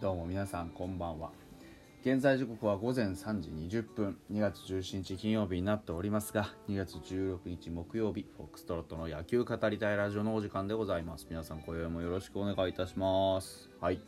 どうも皆さんこんばんは。現在時刻は午前3時20分。2月17日金曜日になっておりますが2月16日木曜日フォックストロットの野球語りたいラジオのお時間でございます。皆さん今宵もよろしくお願いいたします。はい。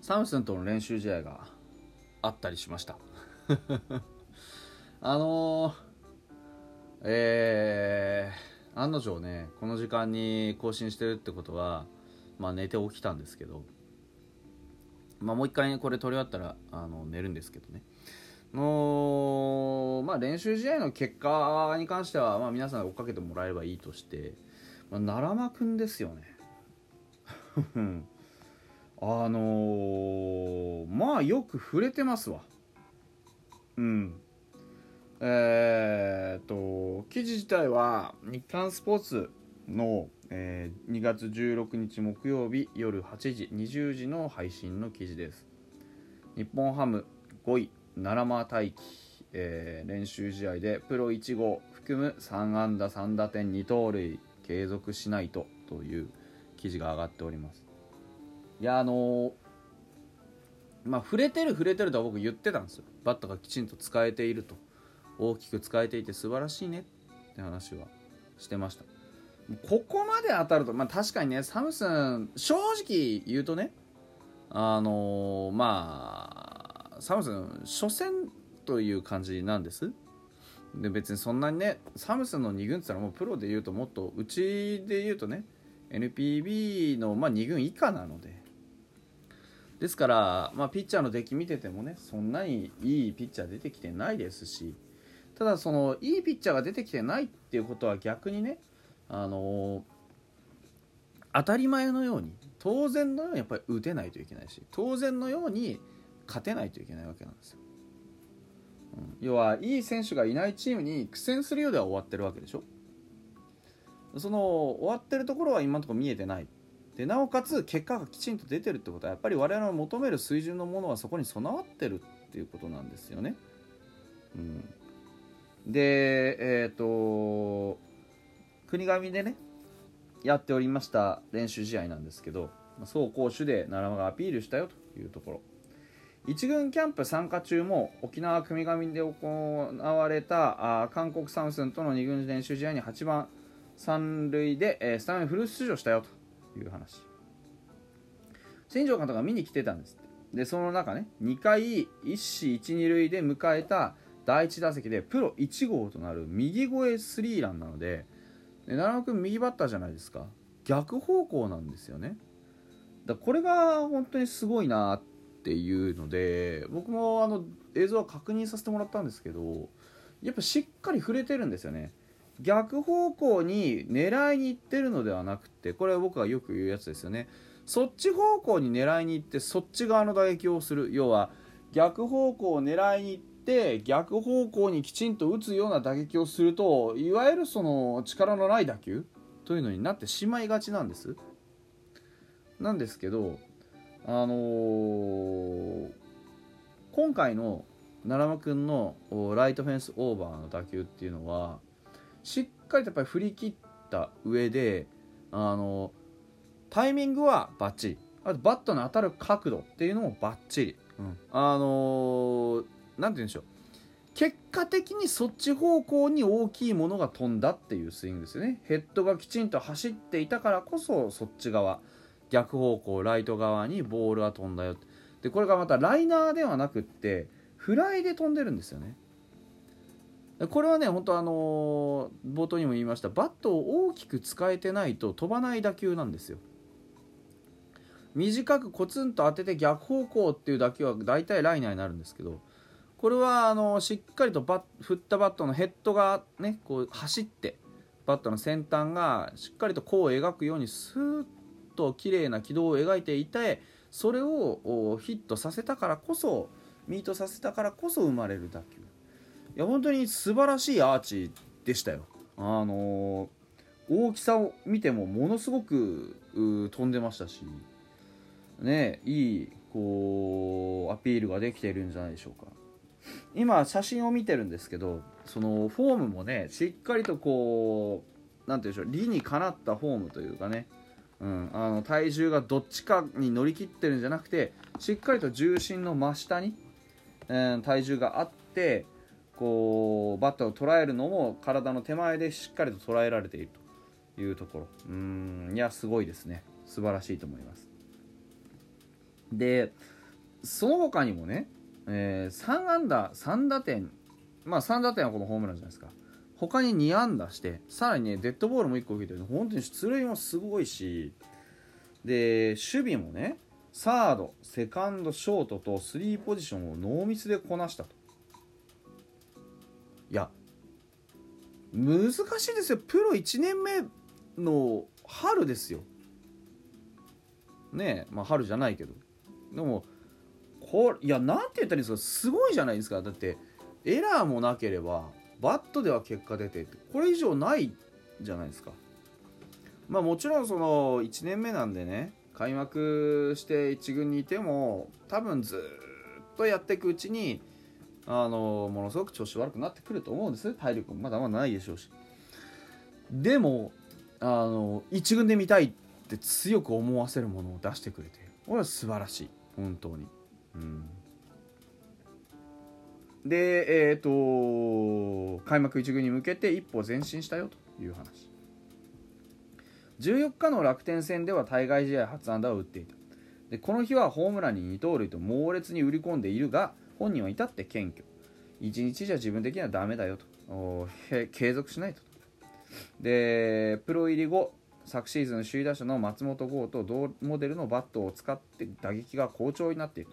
サムスンとの練習試合があったりしました。あのー、えー、案の定ねこの時間に更新してるってことはまあ、寝て起きたんですけど、まあ、もう一回、ね、これ撮り終わったらあの寝るんですけどね。の、まあ、練習試合の結果に関しては、まあ、皆さん追っかけてもらえればいいとして、まあ、奈良間くんですよね。あのー、まあよく触れてますわ。うん。えー、っと記事自体は日刊スポーツのえー、2月16日木曜日夜8時20時の配信の記事です。日本ハム5位奈良間大輝、えー、練習試合でプロ1号含む3安打3打点2盗塁継続しないとという記事が上がっております。いやあのー、まあ触れてる触れてるとは僕言ってたんですよ。バットがきちんと使えていると。大きく使えていて素晴らしいねって話はしてました。ここまで当たると、まあ、確かにねサムスン正直言うとねあのー、まあサムスン初戦という感じなんです。で別にそんなにねサムスンの2軍って言ったらもうプロで言うともっとうちで言うとね NPB の、まあ、2軍以下なので。ですから、まあ、ピッチャーの出来見ててもねそんなにいいピッチャー出てきてないですしただそのいいピッチャーが出てきてないっていうことは逆にねあの当たり前のように当然のようにやっぱり打てないといけないし当然のように勝てないといけないわけなんですよ、うん、要はいい選手がいないチームに苦戦するようでは終わってるわけでしょ。その終わってるところは今のところ見えてない。でなおかつ結果がきちんと出てるってことはやっぱり我々の求める水準のものはそこに備わってるっていうことなんですよね。うん、でえっ、ー、と国神でねやっておりました練習試合なんですけど走攻守で奈良間がアピールしたよというところ。1軍キャンプ参加中も沖縄国神で行われたあ韓国サムスンとの2軍練習試合に8番三塁で、えー、スタメンフル出場したよという話。新庄監督が見に来てたんですでその中ね2回1死1、2塁で迎えた第1打席でプロ1号となる右越えスリーランなので奈良君右バッターじゃないですか。逆方向なんですよね。だこれが本当にすごいなっていうので僕もあの映像は確認させてもらったんですけどやっぱしっかり触れてるんですよね。逆方向に狙いに行ってるのではなくてこれは僕がよく言うやつですよね。そっち方向に狙いに行ってそっち側の打撃をする。要は逆方向を狙いに行ってて逆方向にきちんと打つような打撃をするといわゆるその力のない打球というのになってしまいがちなんです。なんですけど、あのー、今回の奈良間君のライトフェンスオーバーの打球っていうのはしっかりとやっぱり振り切った上で、あのタイミングはバッチリ。あとバットの当たる角度っていうのもバッチリ、うん、あのー何て言うんでしょう。結果的にそっち方向に大きいものが飛んだっていうスイングですよね。ヘッドがきちんと走っていたからこそそっち側。逆方向ライト側にボールが飛んだよでこれがまたライナーではなくってフライで飛んでるんですよね。これはね本当あの冒頭にも言いました。バットを大きく使えてないと飛ばない打球なんですよ。短くコツンと当てて逆方向っていう打球は大体ライナーになるんですけどこれはあのしっかりとバ振ったバットのヘッドがねこう走ってバットの先端がしっかりと弧を描くようにスーッと綺麗な軌道を描いていてそれをヒットさせたからこそミートさせたからこそ生まれる打球。いや本当に素晴らしいアーチでしたよ。あの大きさを見てもものすごく飛んでましたしねいいこうアピールができているんじゃないでしょうか。今写真を見てるんですけどそのフォームもねしっかりとこう何て言うんでしょう理にかなったフォームというかね。うん、あの体重がどっちかに乗り切ってるんじゃなくてしっかりと重心の真下に、えー、体重があってこうバットを捉えるのも体の手前でしっかりと捉えられているというところ。うんいやすごいですね。素晴らしいと思います。でその他にもね、えー、3安打3打点。まあ3打点はこのホームランじゃないですか。他に2安打してさらにねデッドボールも1個受けてる。本当に出塁もすごいしで守備もねサードセカンドショートとスリーポジションをノーミスでこなしたと。いや難しいですよ。プロ1年目の春ですよ。ねえまあ春じゃないけど。でもこいや何て言ったらいいんですか。すごいじゃないですかだってエラーもなければバットでは結果出てこれ以上ないじゃないですか。まあもちろんその1年目なんでね開幕して1軍にいても多分ずっとやっていくうちにあのものすごく調子悪くなってくると思うんです。体力もまだまだないでしょうし。でもあの1軍で見たいって強く思わせるものを出してくれてこれは素晴らしい。本当に。で、えっ、ー、と、開幕1軍に向けて一歩前進したよという話。14日の楽天戦では対外試合初安打を打っていた。でこの日はホームランに二盗塁と猛烈に売り込んでいるが、本人は至って謙虚。1日じゃ自分的にはダメだよと。継続しないと。で、プロ入り後、昨シーズン首位打者の松本剛と同モデルのバットを使って打撃が好調になっている。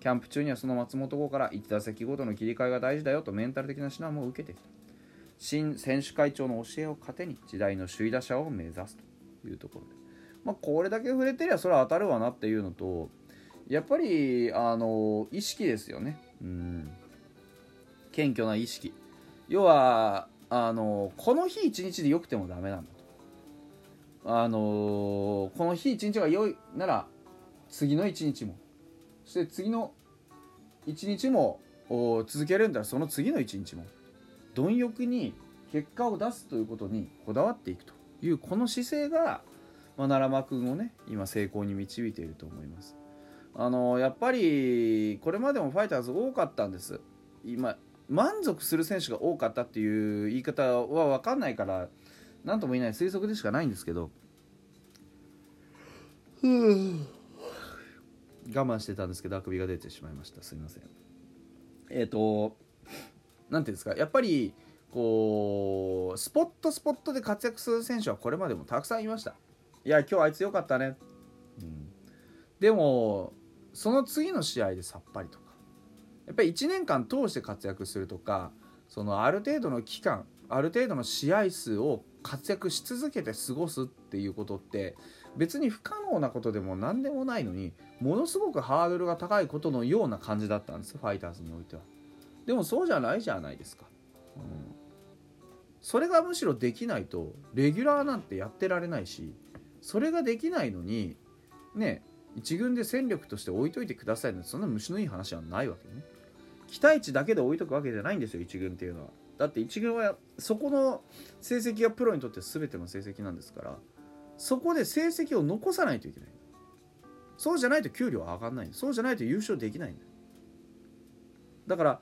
キャンプ中にはその松本剛から1打席ごとの切り替えが大事だよとメンタル的な指南も受けてきた。新選手会長の教えを糧に時代の首位打者を目指すというところで、まあ、これだけ触れてりゃそれは当たるわなっていうのとやっぱりあの意識ですよね。うん。謙虚な意識。要はあのこの日一日で良くてもダメなんだと。あのこの日一日が良いなら次の一日もそして次の1日も続けるんだ。らその次の1日も。貪欲に結果を出すということにこだわっていくというこの姿勢が、まあ、奈良間君をね今成功に導いていると思います。あのやっぱりこれまでもファイターズ多かったんです。今満足する選手が多かったっていう言い方は分かんないから何とも言えない推測でしかないんですけど。我慢してたんですけどあくびが出てしまいました。すいません。えっ、ー、と何ていうんですか。やっぱりこうスポットスポットで活躍する選手はこれまでもたくさんいました。いや今日あいつ良かったね、うん、でもその次の試合でさっぱりとか。やっぱり1年間通して活躍するとかそのある程度の期間ある程度の試合数を活躍し続けて過ごすっていうことって別に不可能なことでも何でもないのにものすごくハードルが高いことのような感じだったんですファイターズにおいては。でもそうじゃないじゃないですか、うん、それがむしろできないとレギュラーなんてやってられないしそれができないのにね一軍で戦力として置いといてくださいなんてそんな虫のいい話はないわけね。期待値だけで置いとくわけじゃないんですよ一軍っていうのは。だって一軍はそこの成績がプロにとって全ての成績なんですから。そこで成績を残さないといけない。そうじゃないと給料は上がんない。そうじゃないと優勝できないんだ。だから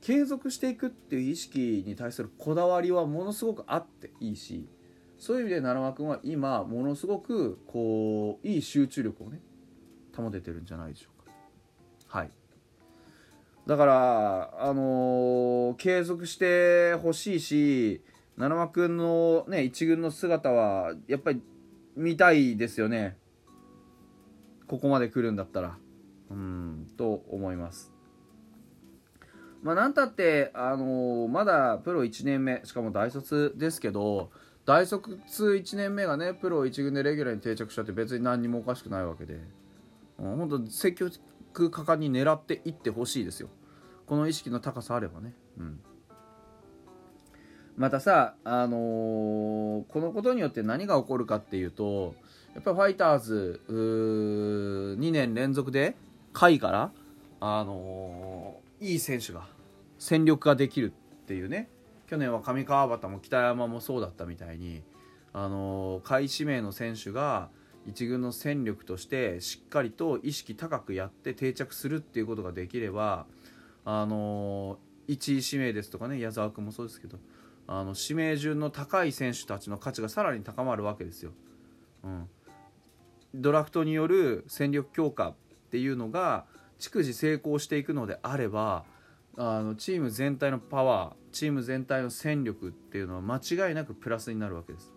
継続していくっていう意識に対するこだわりはものすごくあっていいしそういう意味で奈良間君は今ものすごくこういい集中力をね保ててるんじゃないでしょうか。はい。だからあのー、継続してほしいし奈良間君のね一軍の姿はやっぱり見たいですよね。ここまで来るんだったら。うんと思います。まあ何たってあのー、まだプロ1年目しかも大卒ですけど大卒1年目がねプロ1軍でレギュラーに定着したって別に何にもおかしくないわけで。本当積極果敢に狙っていってほしいですよ。この意識の高さあればね。うん。またさ、あのー、このことによって何が起こるかっていうとやっぱファイターズ2年連続で下位から、あのー、いい選手が戦力ができるっていうね。去年は上川端も北山もそうだったみたいにあの下位指名の選手が一軍の戦力としてしっかりと意識高くやって定着するっていうことができればあの1位指名ですとかね矢沢君もそうですけどあの指名順の高い選手たちの価値がさらに高まるわけですよ。うん、ドラフトによる戦力強化っていうのが逐次成功していくのであればあのチーム全体のパワーチーム全体の戦力っていうのは間違いなくプラスになるわけです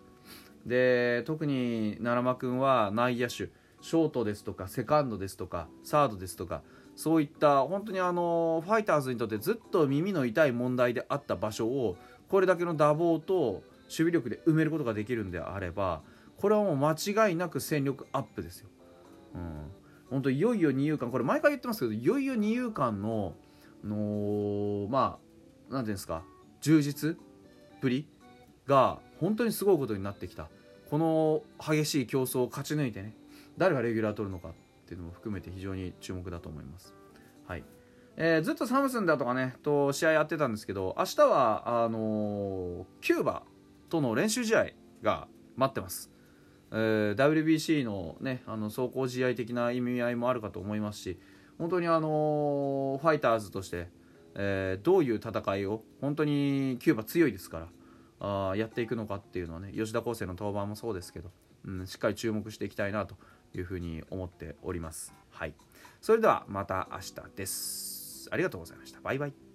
で特に奈良間君は内野手ショートですとかセカンドですとかサードですとかそういった本当にあのファイターズにとってずっと耳の痛い問題であった場所をこれだけの打棒と守備力で埋めることができるんであればこれはもう間違いなく戦力アップですよ。うん、本当いよいよ二遊間これ毎回言ってますけどいよいよ二遊間ののまあ何ていうんですか充実ぶりが本当にすごいことになってきたこの激しい競争を勝ち抜いてね誰がレギュラー取るのかっていうのも含めて非常に注目だと思います。はいえー、ずっとサムスンだとかねと試合やってたんですけど明日はあのー、キューバとの練習試合が待ってます。えー、WBC の,、ね、あの走行試合的な意味合いもあるかと思いますし本当に、あのファイターズとして、え、どういう戦いを本当にキューバ強いですからあやっていくのかっていうのはね吉田康生の登板もそうですけど、うん、しっかり注目していきたいなというふうに思っております。はい、それではまた明日です。ありがとうございました。バイバイ。